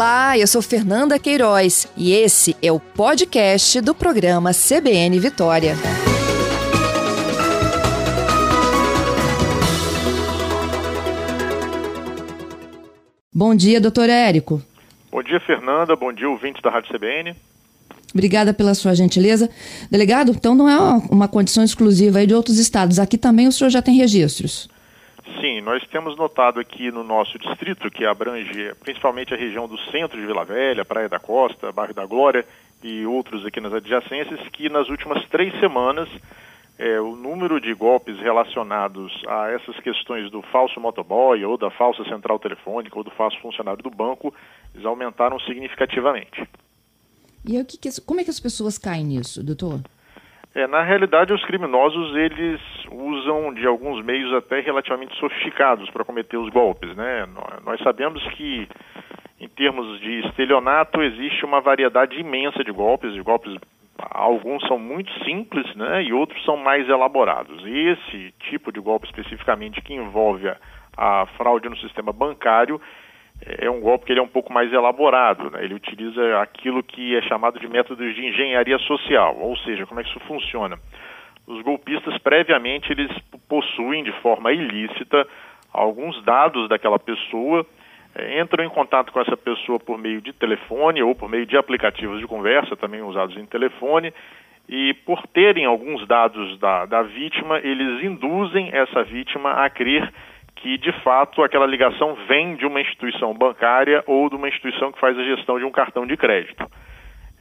Olá, eu sou Fernanda Queiroz e esse é o podcast do programa CBN Vitória. Bom dia, doutor Érico. Bom dia, Fernanda. Bom dia, ouvintes da Rádio CBN. Obrigada pela sua gentileza. Delegado, então não é uma condição exclusiva de outros estados. Aqui também o senhor já tem registros. Sim, nós temos notado aqui no nosso distrito, que abrange principalmente a região do centro de Vila Velha, Praia da Costa, Bairro da Glória e outros aqui nas adjacências, que nas últimas três semanas é, o número de golpes relacionados a essas questões do falso motoboy ou da falsa central telefônica ou do falso funcionário do banco, eles aumentaram significativamente. E que, que, como é que as pessoas caem nisso, doutor? É, na realidade, os criminosos eles usam de alguns meios até relativamente sofisticados para cometer os golpes, né? Nós sabemos que em termos de estelionato existe uma variedade imensa de golpes, de golpes alguns são muito simples, né? E outros são mais elaborados. E esse tipo de golpe especificamente que envolve a, a fraude no sistema bancário é um golpe que ele é um pouco mais elaborado, né? ele utiliza aquilo que é chamado de métodos de engenharia social, ou seja, como é que isso funciona? Os golpistas previamente eles possuem de forma ilícita alguns dados daquela pessoa, é, entram em contato com essa pessoa por meio de telefone ou por meio de aplicativos de conversa, também usados em telefone, e por terem alguns dados da, da vítima, eles induzem essa vítima a crer que de fato aquela ligação vem de uma instituição bancária ou de uma instituição que faz a gestão de um cartão de crédito.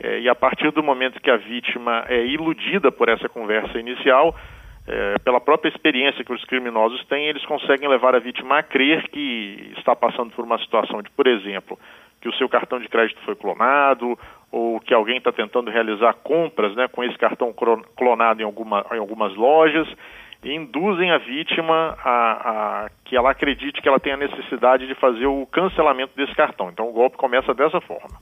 É, e a partir do momento que a vítima é iludida por essa conversa inicial, é, pela própria experiência que os criminosos têm, eles conseguem levar a vítima a crer que está passando por uma situação de, por exemplo, que o seu cartão de crédito foi clonado ou que alguém está tentando realizar compras né, com esse cartão clonado em, alguma, em algumas lojas e induzem a vítima a, a, que ela acredite que ela tem a necessidade de fazer o cancelamento desse cartão. Então o golpe começa dessa forma.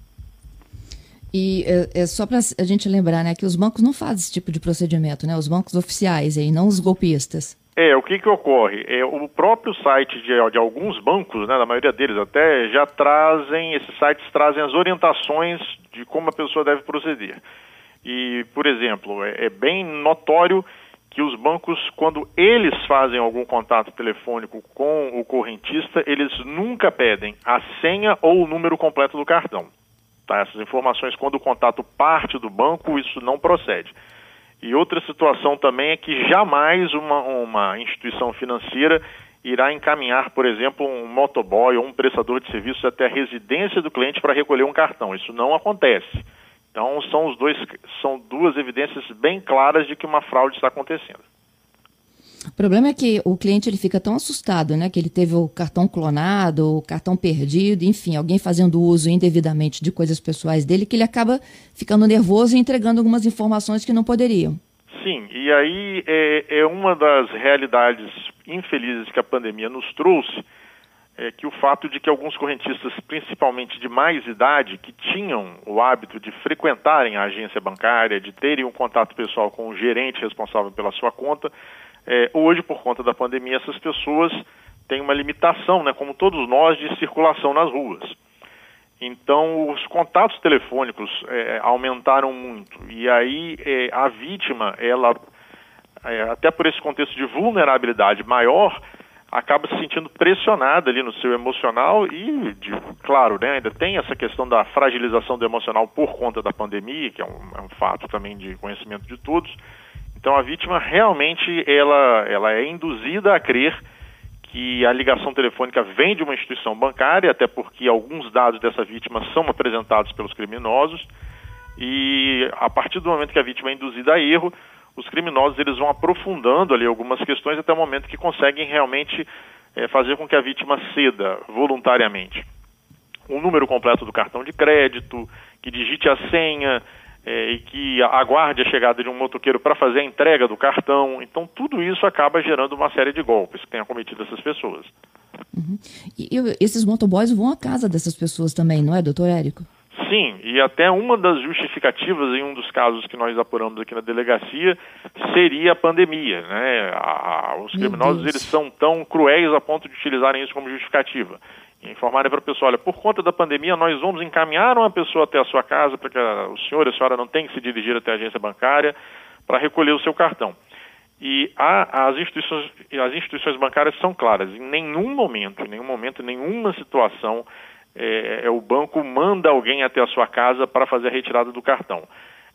E é, é só para a gente lembrar, né, que os bancos não fazem esse tipo de procedimento, né? Os bancos oficiais aí, não os golpistas. É, o que que ocorre? É, o próprio site de, de alguns bancos, né, da maioria deles até, já trazem, esses sites trazem as orientações de como a pessoa deve proceder. E, por exemplo, é, é bem notório que os bancos, quando eles fazem algum contato telefônico com o correntista, eles nunca pedem a senha ou o número completo do cartão. Tá? Essas informações, quando o contato parte do banco, isso não procede. E outra situação também é que jamais uma, uma instituição financeira irá encaminhar, por exemplo, um motoboy ou um prestador de serviços até a residência do cliente para recolher um cartão. Isso não acontece. Então são os dois são duas evidências bem claras de que uma fraude está acontecendo. O problema é que o cliente ele fica tão assustado, né, que ele teve o cartão clonado, o cartão perdido, enfim, alguém fazendo uso indevidamente de coisas pessoais dele, que ele acaba ficando nervoso e entregando algumas informações que não poderiam. Sim, e aí é, é uma das realidades infelizes que a pandemia nos trouxe, é que o fato de que alguns correntistas, principalmente de mais idade, que tinham o hábito de frequentarem a agência bancária, de terem um contato pessoal com o gerente responsável pela sua conta, é, hoje, por conta da pandemia, essas pessoas têm uma limitação, né, como todos nós, de circulação nas ruas. Então, os contatos telefônicos é, aumentaram muito. E aí, é, a vítima, ela, é, até por esse contexto de vulnerabilidade maior, acaba se sentindo pressionada ali no seu emocional e, de, claro, né, ainda tem essa questão da fragilização do emocional por conta da pandemia, que é um, é um fato também de conhecimento de todos. Então a vítima realmente ela, ela é induzida a crer que a ligação telefônica vem de uma instituição bancária, até porque alguns dados dessa vítima são apresentados pelos criminosos, e a partir do momento que a vítima é induzida a erro, os criminosos eles vão aprofundando ali algumas questões até o momento que conseguem realmente é, fazer com que a vítima ceda voluntariamente o número completo do cartão de crédito, que digite a senha é, e que aguarde a chegada de um motoqueiro para fazer a entrega do cartão. Então, tudo isso acaba gerando uma série de golpes que tem acometido essas pessoas. Uhum. E, e esses motoboys vão à casa dessas pessoas também, não é, doutor Érico? Sim, e até uma das justificativas em um dos casos que nós apuramos aqui na delegacia seria a pandemia. Né? A, a, os criminosos eles são tão cruéis a ponto de utilizarem isso como justificativa. E informarem para a pessoa, olha, por conta da pandemia nós vamos encaminhar uma pessoa até a sua casa para que a, o senhor e a senhora não tenham que se dirigir até a agência bancária para recolher o seu cartão. E a, as, instituições, as instituições bancárias são claras, em nenhum momento, em nenhum momento, em nenhuma situação, é, é, o banco manda alguém até a sua casa para fazer a retirada do cartão.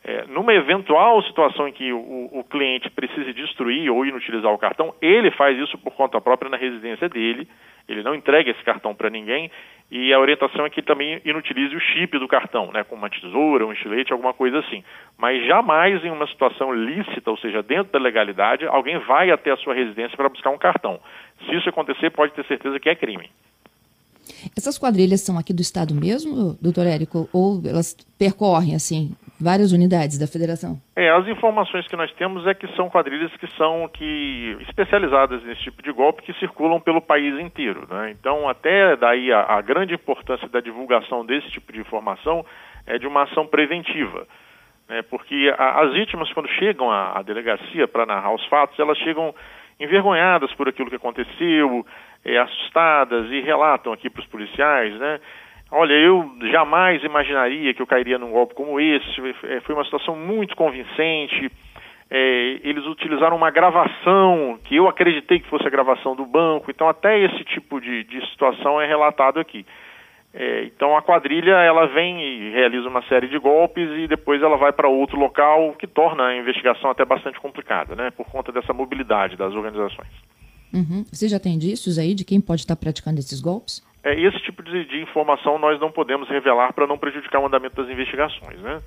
É, numa eventual situação em que o, o, cliente precise destruir ou inutilizar o cartão, ele faz isso por conta própria na residência dele, ele não entrega esse cartão para ninguém e a orientação é que também inutilize o chip do cartão, né, com uma tesoura, um estilete, alguma coisa assim. Mas jamais em uma situação lícita, ou seja, dentro da legalidade, alguém vai até a sua residência para buscar um cartão. Se isso acontecer, pode ter certeza que é crime. Essas quadrilhas são aqui do estado mesmo, doutor Érico, ou elas percorrem assim várias unidades da federação? É, as informações que nós temos é que são quadrilhas que são que especializadas nesse tipo de golpe que circulam pelo país inteiro, né? Então, até daí a, a grande importância da divulgação desse tipo de informação é de uma ação preventiva, né? Porque a, as vítimas quando chegam à, à delegacia para narrar os fatos, elas chegam envergonhadas por aquilo que aconteceu, é, assustadas e relatam aqui para os policiais, né? Olha, eu jamais imaginaria que eu cairia num golpe como esse. É, foi uma situação muito convincente. É, eles utilizaram uma gravação que eu acreditei que fosse a gravação do banco. Então, até esse tipo de, de situação é relatado aqui. É, então, a quadrilha ela vem e realiza uma série de golpes e depois ela vai para outro local, o que torna a investigação até bastante complicada, né? Por conta dessa mobilidade das organizações. Uhum. Você já tem indícios aí de quem pode estar praticando esses golpes? É, esse tipo de, de informação nós não podemos revelar para não prejudicar o andamento das investigações, né?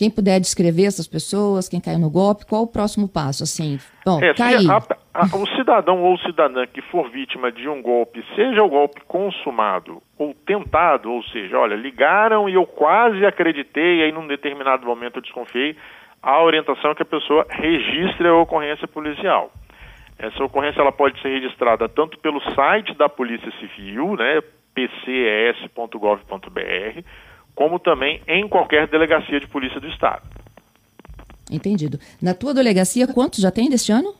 Quem puder descrever essas pessoas, quem caiu no golpe, qual o próximo passo? Assim, bom, é, a, a, o cidadão ou cidadã que for vítima de um golpe, seja o golpe consumado ou tentado, ou seja, olha, ligaram e eu quase acreditei, e aí num determinado momento eu desconfiei, a orientação é que a pessoa registre a ocorrência policial. Essa ocorrência ela pode ser registrada tanto pelo site da Polícia Civil, né, pces.gov.br, como também em qualquer delegacia de polícia do Estado. Entendido. Na tua delegacia, quantos já tem deste ano?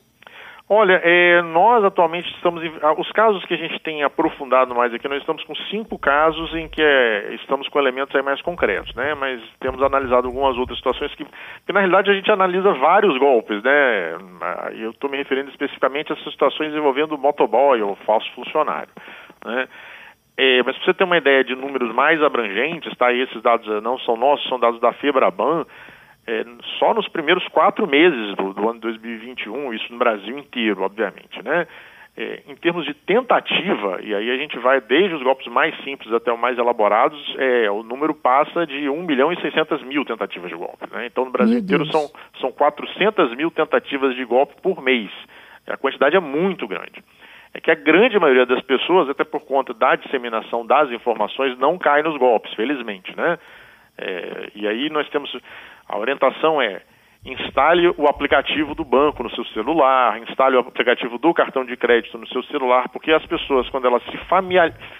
Olha, é, nós atualmente estamos. Ah, os casos que a gente tem aprofundado mais aqui, nós estamos com cinco casos em que é, estamos com elementos aí mais concretos, né? Mas temos analisado algumas outras situações que, que na realidade, a gente analisa vários golpes, né? Ah, eu estou me referindo especificamente a essas situações envolvendo motoboy ou falso funcionário, né? É, mas para você ter uma ideia de números mais abrangentes, tá? E esses dados não são nossos, são dados da FEBRABAN é, só nos primeiros quatro meses do, do, ano 2021, isso no Brasil inteiro, obviamente, né? É, em termos de tentativa, e aí a gente vai desde os golpes mais simples até os mais elaborados, é, o número passa de 1 milhão e 600 mil tentativas de golpe. Né? Então, no Brasil inteiro são, são 400 mil tentativas de golpe por mês. A quantidade é muito grande. É que a grande maioria das pessoas, até por conta da disseminação das informações, não cai nos golpes, felizmente, né? É, e aí nós temos a orientação é instale o aplicativo do banco no seu celular, instale o aplicativo do cartão de crédito no seu celular, porque as pessoas, quando elas se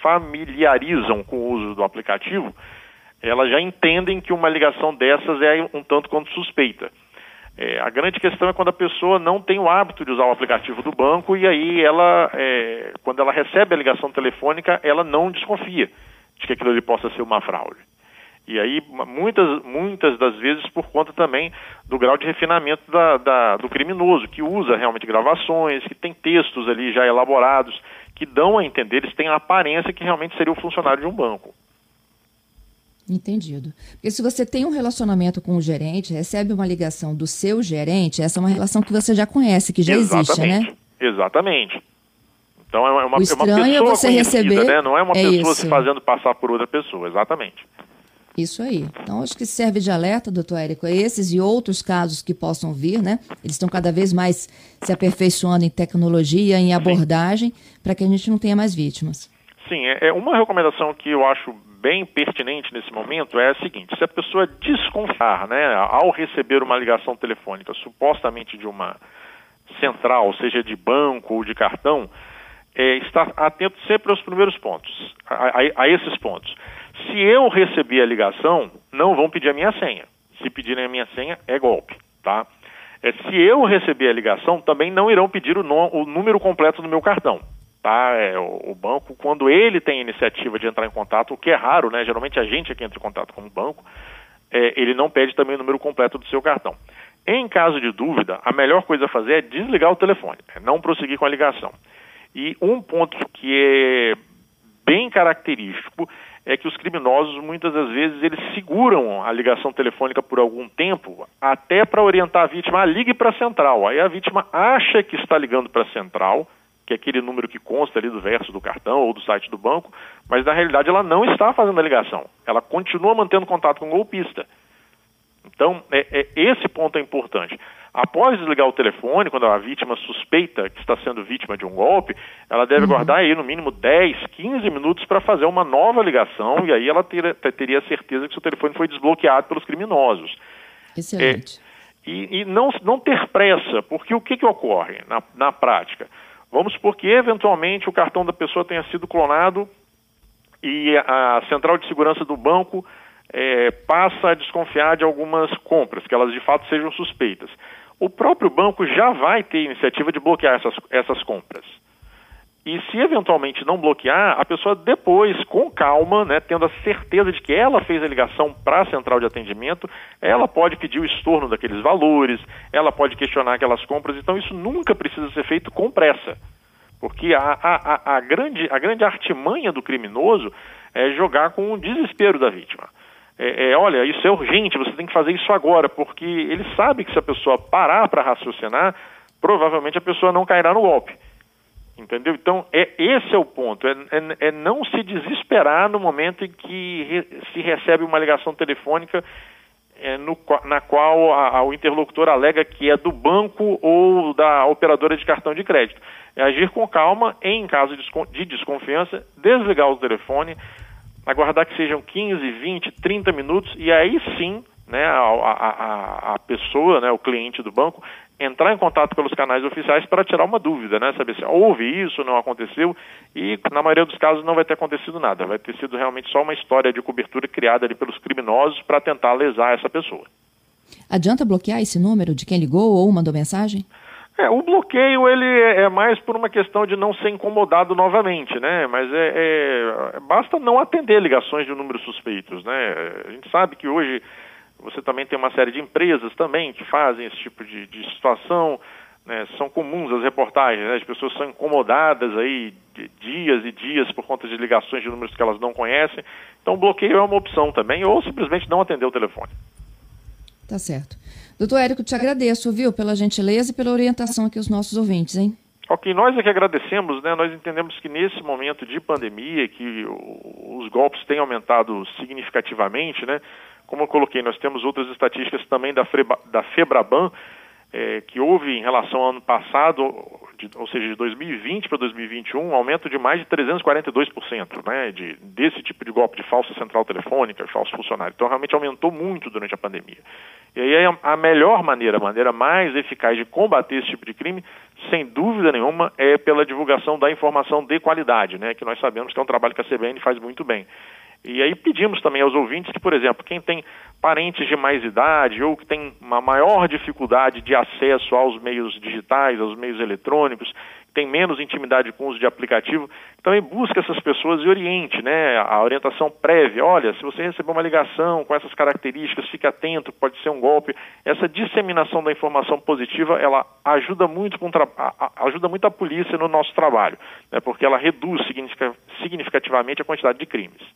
familiarizam com o uso do aplicativo, elas já entendem que uma ligação dessas é um tanto quanto suspeita. É, a grande questão é quando a pessoa não tem o hábito de usar o aplicativo do banco e aí ela, é, quando ela recebe a ligação telefônica, ela não desconfia de que aquilo ali possa ser uma fraude. E aí, muitas, muitas das vezes, por conta também do grau de refinamento da, da, do criminoso, que usa realmente gravações, que tem textos ali já elaborados, que dão a entender, eles têm a aparência que realmente seria o funcionário de um banco. Entendido. Porque se você tem um relacionamento com o gerente, recebe uma ligação do seu gerente, essa é uma relação que você já conhece, que já Exatamente. existe, né? Exatamente. Então é uma, é o estranho é uma pessoa é você receber... né? Não é uma é pessoa isso. se fazendo passar por outra pessoa, exatamente. Isso aí. Então, acho que serve de alerta, doutor Érico, a esses e outros casos que possam vir, né? Eles estão cada vez mais se aperfeiçoando em tecnologia, em abordagem, para que a gente não tenha mais vítimas. Sim, é, é uma recomendação que eu acho bem pertinente nesse momento é a seguinte: se a pessoa desconfiar, né, ao receber uma ligação telefônica supostamente de uma central, seja de banco ou de cartão, é, estar atento sempre aos primeiros pontos, a, a, a esses pontos. Se eu receber a ligação, não vão pedir a minha senha. Se pedirem a minha senha, é golpe, tá? É, se eu receber a ligação, também não irão pedir o, o número completo do meu cartão. Tá? É, o, o, banco, quando ele tem a iniciativa de entrar em contato, o que é raro, né? geralmente a gente é que entra em contato com o banco, é, ele não pede também o número completo do seu cartão. Em caso de dúvida, a melhor coisa a fazer é desligar o telefone, é não prosseguir com a ligação. E um ponto que é bem característico é que os criminosos muitas das vezes eles seguram a ligação telefônica por algum tempo, até para orientar a vítima, ah, ligue para a central. Aí a vítima acha que está ligando para a central, que é aquele número que consta ali do verso do cartão ou do site do banco, mas na realidade ela não está fazendo a ligação. Ela continua mantendo contato com o golpista. Então, é, é, esse ponto é importante. Após desligar o telefone, quando a vítima suspeita que está sendo vítima de um golpe, ela deve uhum. guardar aí no mínimo 10, 15 minutos para fazer uma nova ligação e aí ela ter, teria certeza que seu telefone foi desbloqueado pelos criminosos. Excelente. É, e, e não, não ter pressa, porque o que, que ocorre na, na prática? Vamos supor que eventualmente o cartão da pessoa tenha sido clonado e a central de segurança do banco é, passa a desconfiar de algumas compras, que elas de fato sejam suspeitas. O próprio banco já vai ter iniciativa de bloquear essas, essas compras. E se eventualmente não bloquear, a pessoa depois, com calma, né, tendo a certeza de que ela fez a ligação para a central de atendimento, ela pode pedir o estorno daqueles valores, ela pode questionar aquelas compras. Então, isso nunca precisa ser feito com pressa. Porque a, a, a, grande, a grande artimanha do criminoso é jogar com o desespero da vítima é, é, olha, isso é urgente, você tem que fazer isso agora, porque ele sabe que se a pessoa parar para raciocinar, provavelmente a pessoa não cairá no golpe. Entendeu? Então, é, esse é o ponto, é, é, é não se desesperar no momento em que re, se recebe uma ligação telefônica é, no, na qual a, a, o interlocutor alega que é do banco ou da operadora de cartão de crédito. É agir com calma, em caso de desconfiança, desligar o telefone, aguardar que sejam 15, 20, 30 minutos e aí sim né, a, a, a, pessoa, né, o cliente do banco, entrar em contato pelos canais oficiais para tirar uma dúvida, né, saber se houve isso, não aconteceu, e na maioria dos casos não vai ter acontecido nada, vai ter sido realmente só uma história de cobertura criada ali pelos criminosos para tentar lesar essa pessoa. Adianta bloquear esse número de quem ligou ou mandou mensagem? É, o bloqueio ele é, é, mais por uma questão de não ser incomodado novamente, né? Mas é, é, basta não atender ligações de números suspeitos, né? A gente sabe que hoje você também tem uma série de empresas também que fazem esse tipo de, de situação, né? São comuns as reportagens, né? As pessoas são incomodadas aí dias e dias por conta de ligações de números que elas não conhecem. Então, o bloqueio é uma opção também, ou simplesmente não atender o telefone. Tá certo. Doutor Érico, te agradeço, viu, pela gentileza e pela orientação aqui aos nossos ouvintes, hein? Ok, nós é que agradecemos, né? Nós entendemos que nesse momento de pandemia, que os golpes têm aumentado significativamente, né? Como eu coloquei, nós temos outras estatísticas também da, Freba, da Febraban, é, que houve em relação ao ano passado, de, ou seja, de 2020 para 2021, um aumento de mais de 342% né, de, desse tipo de golpe de falsa central telefônica, falso funcionário. Então, realmente aumentou muito durante a pandemia. E aí a melhor maneira, a maneira mais eficaz de combater esse tipo de crime, sem dúvida nenhuma, é pela divulgação da informação de qualidade, né, que nós sabemos que é um trabalho que a CBN faz muito bem. E aí pedimos também aos ouvintes que, por exemplo, quem tem parentes de mais idade ou que tem uma maior dificuldade de acesso aos meios digitais, aos meios eletrônicos, tem menos intimidade com o uso de aplicativo, também busque essas pessoas e oriente, né? A orientação prévia, olha, se você receber uma ligação com essas características, fique atento, pode ser um golpe. Essa disseminação da informação positiva, ela ajuda muito, ajuda muito a polícia no nosso trabalho, né? porque ela reduz significativamente a quantidade de crimes.